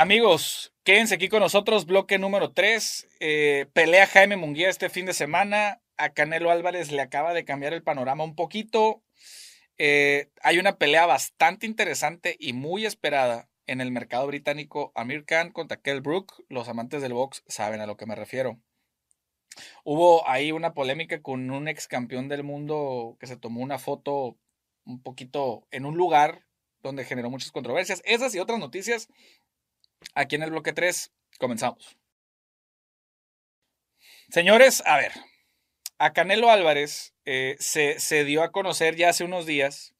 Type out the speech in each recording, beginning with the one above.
Amigos, quédense aquí con nosotros, bloque número 3. Eh, pelea Jaime Munguía este fin de semana. A Canelo Álvarez le acaba de cambiar el panorama un poquito. Eh, hay una pelea bastante interesante y muy esperada en el mercado británico. Amir Khan contra Kell Brook. Los amantes del box saben a lo que me refiero. Hubo ahí una polémica con un ex campeón del mundo que se tomó una foto un poquito en un lugar donde generó muchas controversias. Esas y otras noticias aquí en el bloque 3. Comenzamos. Señores, a ver, a Canelo Álvarez eh, se, se dio a conocer ya hace unos días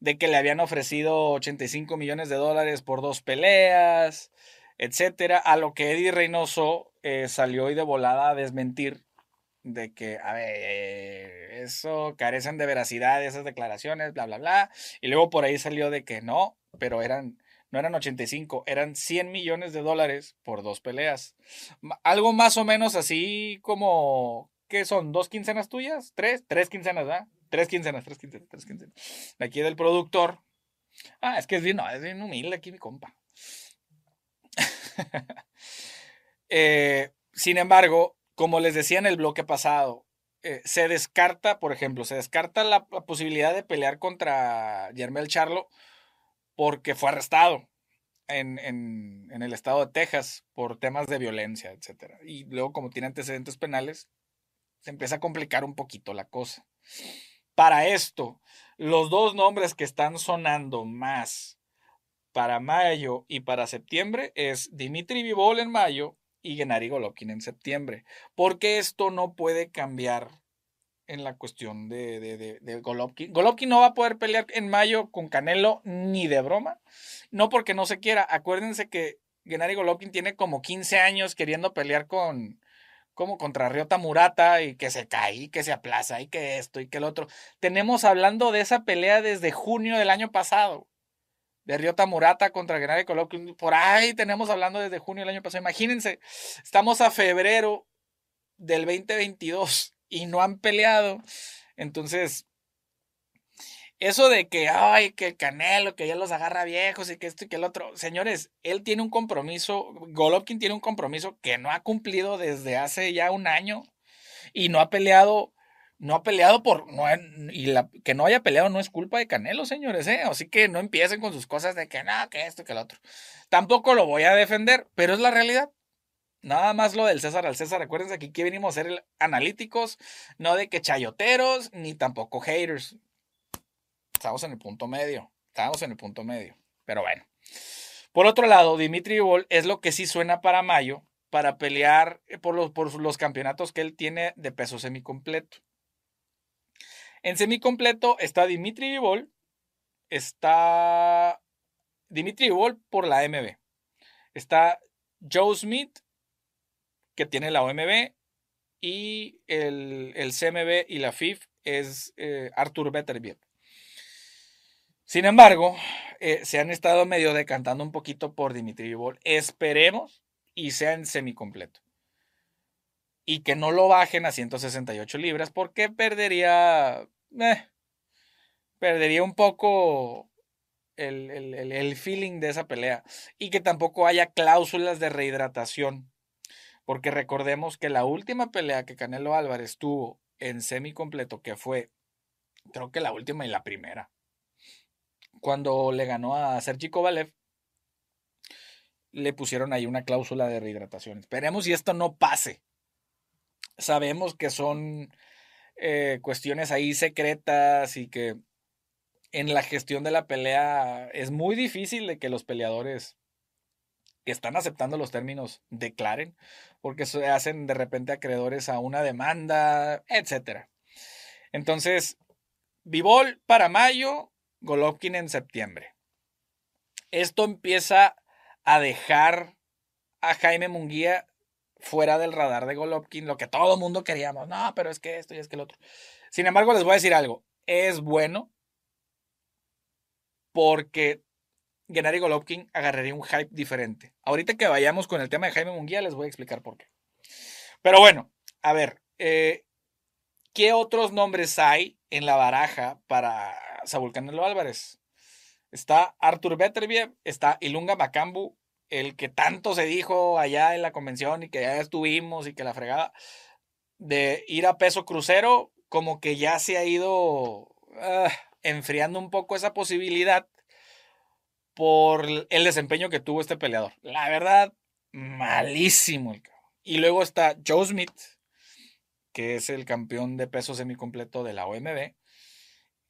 de que le habían ofrecido 85 millones de dólares por dos peleas, etcétera, a lo que Eddie Reynoso eh, salió y de volada a desmentir de que, a ver, eso carecen de veracidad esas declaraciones, bla, bla, bla. Y luego por ahí salió de que no, pero eran, no eran 85, eran 100 millones de dólares por dos peleas. Algo más o menos así como, ¿qué son? ¿Dos quincenas tuyas? ¿Tres? Tres quincenas, ¿verdad? Tres quincenas, tres quincenas, tres quincenas. Aquí del productor. Ah, es que es bien, no, es bien humilde aquí mi compa. Eh, sin embargo, como les decía en el bloque pasado, eh, se descarta, por ejemplo, se descarta la, posibilidad de pelear contra Yermel Charlo porque fue arrestado en, en, el estado de Texas por temas de violencia, etc. Y luego, como tiene antecedentes penales, se empieza a complicar un poquito la cosa. Para esto, los dos nombres que están sonando más para mayo y para septiembre es Dimitri Vivol en mayo y Gennady Golovkin en septiembre. Porque esto no puede cambiar en la cuestión de, de, de, Golovkin. Golovkin no va a poder pelear en mayo con Canelo ni de broma. No porque no se quiera. Acuérdense que Gennady Golovkin tiene como 15 años queriendo pelear con, como contra Ryota Murata y que se cae y que se aplaza y que esto y que el otro. Tenemos hablando de esa pelea desde junio del año pasado de Ryota Murata contra Gennady Golovkin. Por ahí tenemos hablando desde junio del año pasado. Imagínense, estamos a febrero del 2022 y no han peleado. Entonces, eso de que, ay, que el Canelo, que ya los agarra viejos y que esto y que el otro. Señores, él tiene un compromiso, Golovkin tiene un compromiso que no ha cumplido desde hace ya un año y no ha peleado no ha peleado por. No, y la, que no haya peleado no es culpa de Canelo, señores, ¿eh? Así que no empiecen con sus cosas de que no, que esto, que lo otro. Tampoco lo voy a defender, pero es la realidad. Nada más lo del César al César. Acuérdense que aquí venimos a ser analíticos, no de que chayoteros, ni tampoco haters. Estamos en el punto medio. Estamos en el punto medio. Pero bueno. Por otro lado, Dimitri Vol es lo que sí suena para mayo, para pelear por los, por los campeonatos que él tiene de peso semicompleto. En semicompleto está Dimitri Vivol, está Dimitri Vivol por la MB, está Joe Smith, que tiene la OMB, y el, CMB y la FIF es eh, Arthur Beterbiev. Sin embargo, eh, se han estado medio decantando un poquito por Dimitri Vivol. Esperemos y sea en semicompleto y que no lo bajen a 168 libras porque perdería eh, perdería un poco el, el, feeling de esa pelea. Y que tampoco haya cláusulas de rehidratación. Porque recordemos que la última pelea que Canelo Álvarez tuvo en semi completo, que fue, creo que la última y la primera, cuando le ganó a Sergi Kovalev, le pusieron ahí una cláusula de rehidratación. Esperemos si esto no pase. Sabemos que son eh, cuestiones ahí secretas y que en la gestión de la pelea es muy difícil de que los peleadores que están aceptando los términos declaren, porque se hacen de repente acreedores a una demanda, etc. Entonces, Vivol para mayo, Golovkin en septiembre. Esto empieza a dejar a Jaime Munguía fuera del radar de Golovkin, lo que todo mundo queríamos. No, pero es que esto y es que el otro. Sin embargo, les voy a decir algo. Es bueno porque Gennady Golovkin agarraría un hype diferente. Ahorita que vayamos con el tema de Jaime Munguía, les voy a explicar por qué. Pero bueno, a ver, eh, ¿qué otros nombres hay en la baraja para Saúl Canelo Álvarez? Está Arthur Beterbiev, está Ilunga Macambu, el que tanto se dijo allá en la convención y que ya estuvimos y que la fregada, de ir a peso crucero, como que ya se ha ido ah, enfriando un poco esa posibilidad por el desempeño que tuvo este peleador. La verdad, malísimo el Y luego está Joe Smith, que es el campeón de peso semicompleto de la OMB.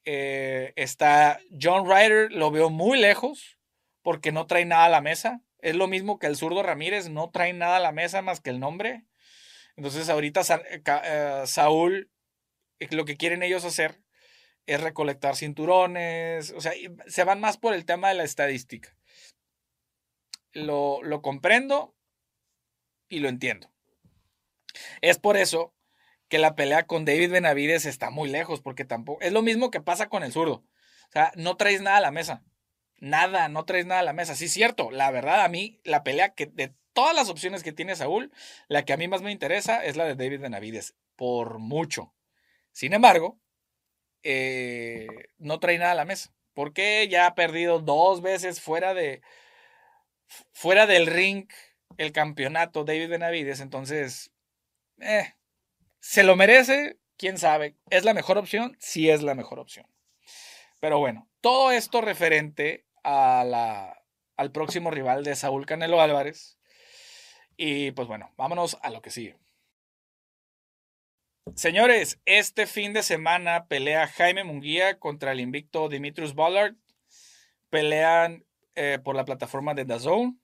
Eh, está John Ryder, lo veo muy lejos porque no trae nada a la mesa. Es lo mismo que el zurdo Ramírez, no trae nada a la mesa más que el nombre. Entonces ahorita eh, eh, Saúl, lo que quieren ellos hacer es recolectar cinturones, o sea, se van más por el tema de la estadística. Lo, lo comprendo y lo entiendo. Es por eso que la pelea con David Benavides está muy lejos, porque tampoco. Es lo mismo que pasa con el zurdo. O sea, no traes nada a la mesa. Nada, no traes nada a la mesa. Sí, cierto. La verdad, a mí, la pelea que de todas las opciones que tiene Saúl, la que a mí más me interesa es la de David Benavides. Por mucho. Sin embargo, eh, no trae nada a la mesa. Porque ya ha perdido dos veces fuera de. fuera del ring el campeonato David Benavides. Entonces. Eh, ¿Se lo merece? ¿Quién sabe? ¿Es la mejor opción? Sí es la mejor opción. Pero bueno, todo esto referente a la, al próximo rival de Saúl Canelo Álvarez. Y pues bueno, vámonos a lo que sigue. Señores, este fin de semana pelea Jaime Munguía contra el invicto Dimitrius Ballard. Pelean eh, por la plataforma de DAZN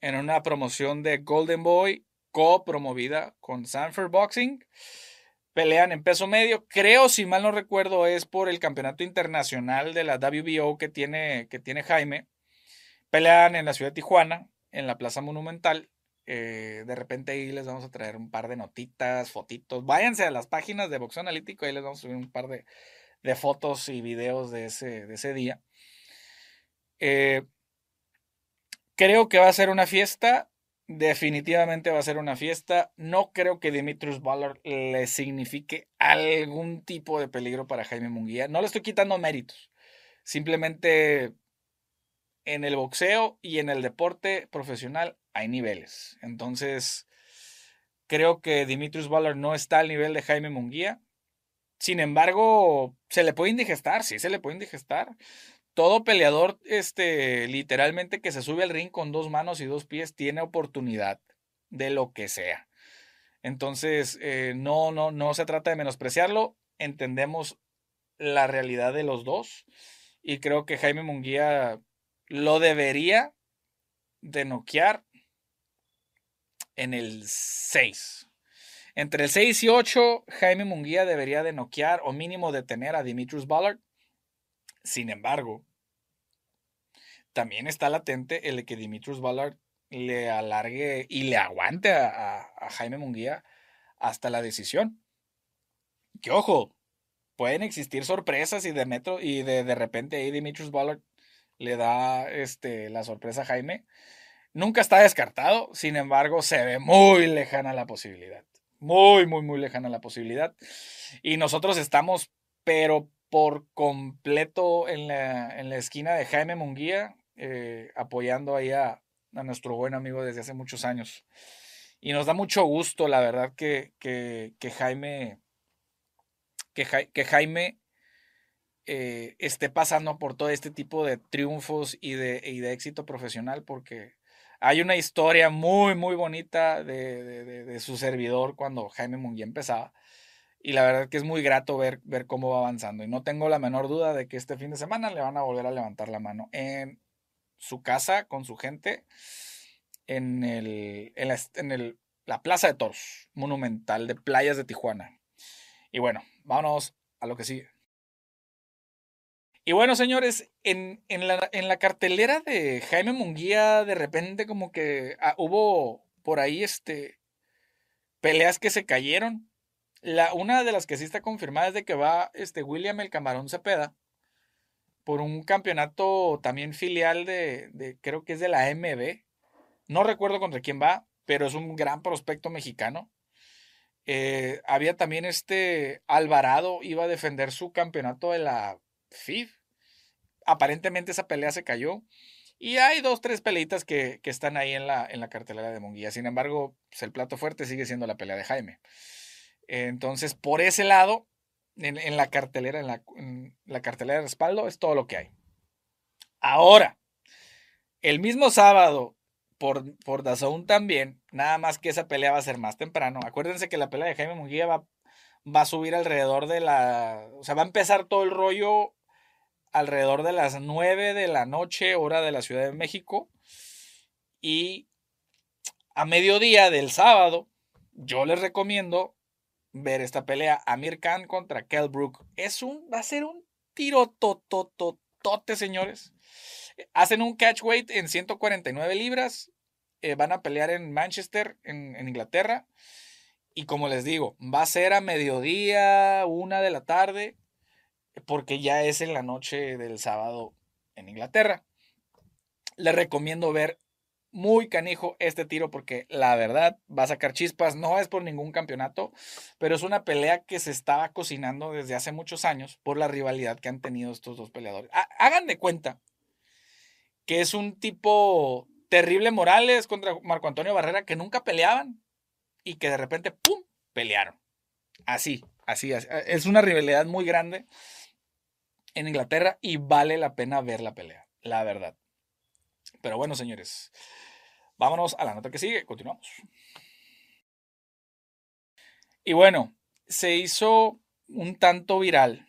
en una promoción de Golden Boy co-promovida con Sanford Boxing. Pelean en peso medio. Creo, si mal no recuerdo, es por el campeonato internacional de la WBO que tiene, que tiene Jaime. Pelean en la ciudad de Tijuana, en la Plaza Monumental. Eh, de repente ahí les vamos a traer un par de notitas, fotitos. Váyanse a las páginas de Boxeo Analítico, ahí les vamos a subir un par de, fotos y videos de ese, de ese día. Eh, creo que va a ser una fiesta Definitivamente va a ser una fiesta. No creo que Dimitrius Ballard le signifique algún tipo de peligro para Jaime Munguía. No le estoy quitando méritos. Simplemente en el boxeo y en el deporte profesional hay niveles. Entonces, creo que Dimitrius Ballard no está al nivel de Jaime Munguía. Sin embargo, se le puede indigestar, sí se le puede indigestar todo peleador, este, literalmente que se sube al ring con dos manos y dos pies, tiene oportunidad de lo que sea. Entonces, eh, no, no, no se trata de menospreciarlo. Entendemos la realidad de los dos. Y creo que Jaime Munguía lo debería de noquear en el 6. Entre el 6 y 8, Jaime Munguía debería de noquear o mínimo detener a Dimitrius Ballard. Sin embargo, también está latente el de que Dimitrius Ballard le alargue y le aguante a, Jaime Munguía hasta la decisión. Que ojo, pueden existir sorpresas y de metro y de, de repente ahí Dimitrius Ballard le da este, la sorpresa a Jaime. Nunca está descartado, sin embargo, se ve muy lejana la posibilidad. Muy, muy, muy lejana la posibilidad. Y nosotros estamos, pero por completo en la, en la esquina de Jaime Munguía, eh, apoyando ahí a, nuestro buen amigo desde hace muchos años. Y nos da mucho gusto, la verdad, que, que, Jaime, que, que Jaime eh, esté pasando por todo este tipo de triunfos y de, y de éxito profesional, porque hay una historia muy, muy bonita de, de, su servidor cuando Jaime Munguía empezaba y la verdad que es muy grato ver, ver cómo va avanzando. Y no tengo la menor duda de que este fin de semana le van a volver a levantar la mano en su casa con su gente en, el, en, la, en el, la Plaza de Toros Monumental de Playas de Tijuana. Y bueno, vámonos a lo que sigue. Y bueno, señores, en, en, la, en la, cartelera de Jaime Munguía, de repente como que ah, hubo por ahí este peleas que se cayeron. La, una de las que sí está confirmada es de que va este William el Camarón Cepeda por un campeonato también filial de, creo que es de la MB. No recuerdo contra quién va, pero es un gran prospecto mexicano. Eh, había también este Alvarado, iba a defender su campeonato de la FIF. Aparentemente esa pelea se cayó. Y hay dos, tres peleitas que, están ahí en la, en la cartelera de Munguía. Sin embargo, pues, el plato fuerte sigue siendo la pelea de Jaime. Entonces, por ese lado, en, la cartelera, en la, la cartelera de respaldo, es todo lo que hay. Ahora, el mismo sábado, por, por Dazón también, nada más que esa pelea va a ser más temprano. Acuérdense que la pelea de Jaime Munguía va, va a subir alrededor de la. O sea, va a empezar todo el rollo alrededor de las 9 de la noche, hora de la Ciudad de México. Y a mediodía del sábado, yo les recomiendo ver esta pelea. Amir Khan contra Kell Brook. Es un, va a ser un tiro totototote, señores. Hacen un catch weight en 149 libras. Eh, van a pelear en Manchester, en, en, Inglaterra. Y como les digo, va a ser a mediodía, una de la tarde, porque ya es en la noche del sábado en Inglaterra. Les recomiendo ver muy canijo este tiro porque la verdad va a sacar chispas. No es por ningún campeonato, pero es una pelea que se estaba cocinando desde hace muchos años por la rivalidad que han tenido estos dos peleadores. Hagan de cuenta que es un tipo terrible Morales contra Marco Antonio Barrera que nunca peleaban y que de repente, ¡pum!, pelearon. Así, así, así. Es una rivalidad muy grande en Inglaterra y vale la pena ver la pelea, la verdad. Pero bueno, señores, vámonos a la nota que sigue, continuamos. Y bueno, se hizo un tanto viral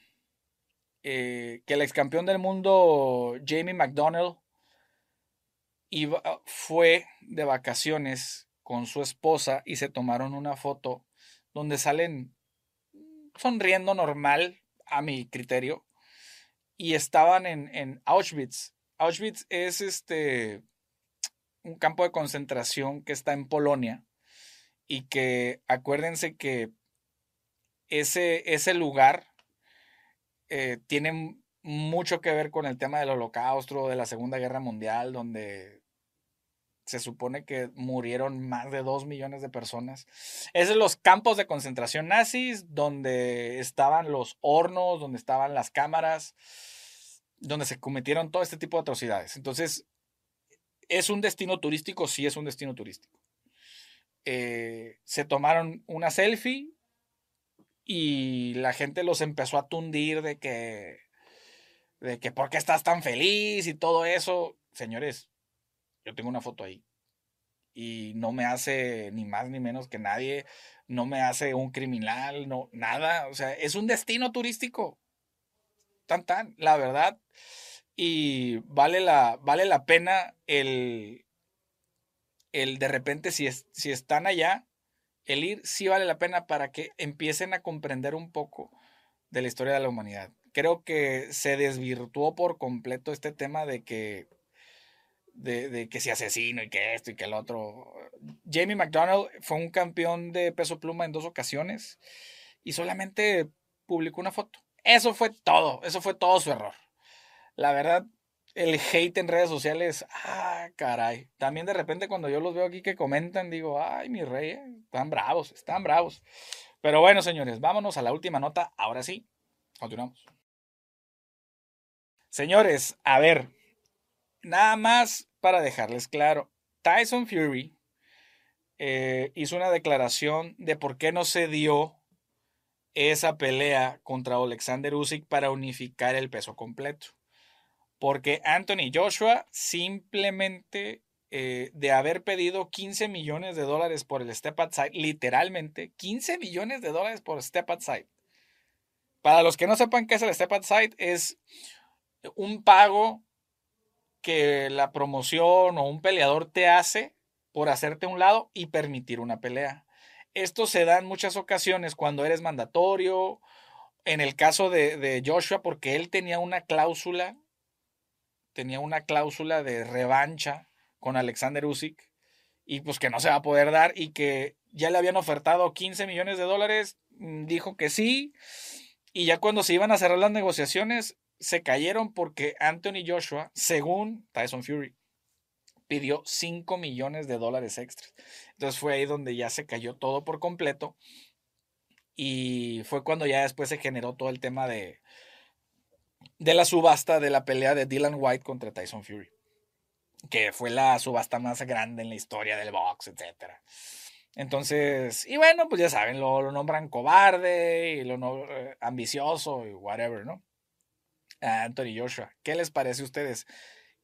eh, que el ex campeón del mundo, Jamie McDonnell, iba, fue de vacaciones con su esposa y se tomaron una foto donde salen sonriendo normal, a mi criterio, y estaban en, en Auschwitz. Auschwitz es este un campo de concentración que está en Polonia y que acuérdense que ese, ese lugar eh, tiene mucho que ver con el tema del holocausto, de la Segunda Guerra Mundial, donde se supone que murieron más de dos millones de personas. Es de los campos de concentración nazis, donde estaban los hornos, donde estaban las cámaras, donde se cometieron todo este tipo de atrocidades. Entonces, ¿es un destino turístico? Sí, es un destino turístico. Eh, se tomaron una selfie y la gente los empezó a tundir de que, de que, ¿por qué estás tan feliz? Y todo eso. Señores, yo tengo una foto ahí. Y no me hace ni más ni menos que nadie, no me hace un criminal, no, nada. O sea, es un destino turístico tan, tan, la verdad. Y vale la, vale la pena el, el de repente, si, es, si están allá, el ir sí vale la pena para que empiecen a comprender un poco de la historia de la humanidad. Creo que se desvirtuó por completo este tema de que de, que si asesino y que esto y que el otro. Jamie McDonald fue un campeón de peso pluma en dos ocasiones y solamente publicó una foto. Eso fue todo, eso fue todo su error. La verdad, el hate en redes sociales, ah, caray. También de repente cuando yo los veo aquí que comentan, digo, ay, mi rey, están bravos, están bravos. Pero bueno, señores, vámonos a la última nota. Ahora sí, continuamos. Señores, a ver, nada más para dejarles claro, Tyson Fury eh, hizo una declaración de por qué no se dio esa pelea contra Alexander Usyk para unificar el peso completo. Porque Anthony Joshua simplemente eh, de haber pedido 15 millones de dólares por el step outside, literalmente 15 millones de dólares por step outside. Para los que no sepan qué es el step outside, es un pago que la promoción o un peleador te hace por hacerte un lado y permitir una pelea. Esto se da en muchas ocasiones cuando eres mandatorio. En el caso de, Joshua, porque él tenía una cláusula, tenía una cláusula de revancha con Alexander Usyk y pues que no se va a poder dar y que ya le habían ofertado 15 millones de dólares, mm, dijo que sí y ya cuando se iban a cerrar las negociaciones se cayeron porque Anthony Joshua, según Tyson Fury, pidió 5 millones de dólares extras. Entonces fue ahí donde ya se cayó todo por completo. Y fue cuando ya después se generó todo el tema de, de la subasta de la pelea de Dylan White contra Tyson Fury. que fue la subasta más grande en la historia del box, etc. Entonces, y bueno, pues ya saben, lo, nombran cobarde y lo no, eh, ambicioso y whatever, ¿no? Anthony Joshua, ¿qué les parece a ustedes?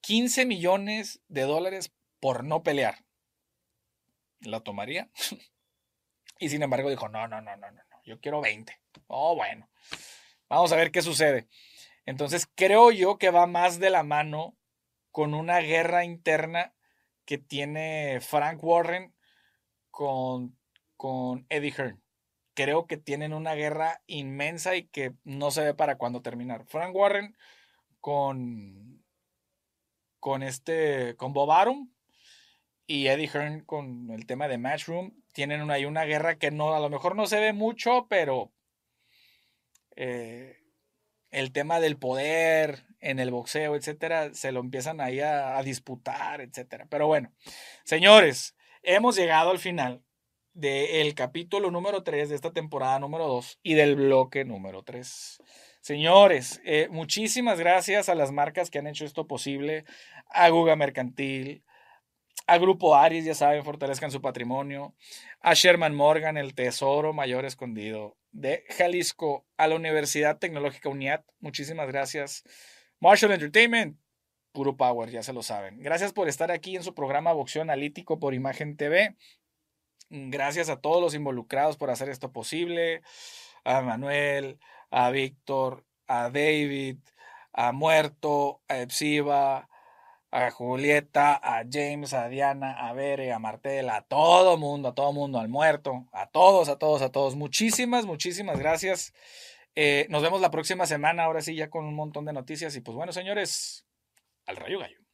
15 millones de dólares por no pelear. ¿La tomaría? y sin embargo dijo, no, no, no, no, no, yo quiero 20. Oh, bueno. Vamos a ver qué sucede. Entonces creo yo que va más de la mano con una guerra interna que tiene Frank Warren con, con Eddie Hearn. Creo que tienen una guerra inmensa y que no se ve para cuándo terminar. Frank Warren con, con este, con Bob Arum y Eddie Hearn con el tema de Matchroom tienen ahí una guerra que no, a lo mejor no se ve mucho, pero eh, el tema del poder en el boxeo, etcétera, se lo empiezan ahí a, disputar, etcétera. Pero bueno, señores, hemos llegado al final del capítulo número 3 de esta temporada número 2 y del bloque número 3. Señores, eh, muchísimas gracias a las marcas que han hecho esto posible, a Guga Mercantil, a Grupo Aries, ya saben, fortalezcan su patrimonio, a Sherman Morgan, el tesoro mayor escondido de Jalisco, a la Universidad Tecnológica UNIAT, muchísimas gracias. Marshall Entertainment, puro power, ya se lo saben. Gracias por estar aquí en su programa Boxeo Analítico por Imagen TV. Gracias a todos los involucrados por hacer esto posible, a Manuel, a Víctor, a David, a Muerto, a Epsiba, a Julieta, a James, a Diana, a Bere, a Martel, a todo mundo, a todo mundo, al muerto, a todos, a todos, a todos. Muchísimas, muchísimas gracias. Eh, nos vemos la próxima semana, ahora sí, ya con un montón de noticias. Y pues bueno, señores, al rayo gallo.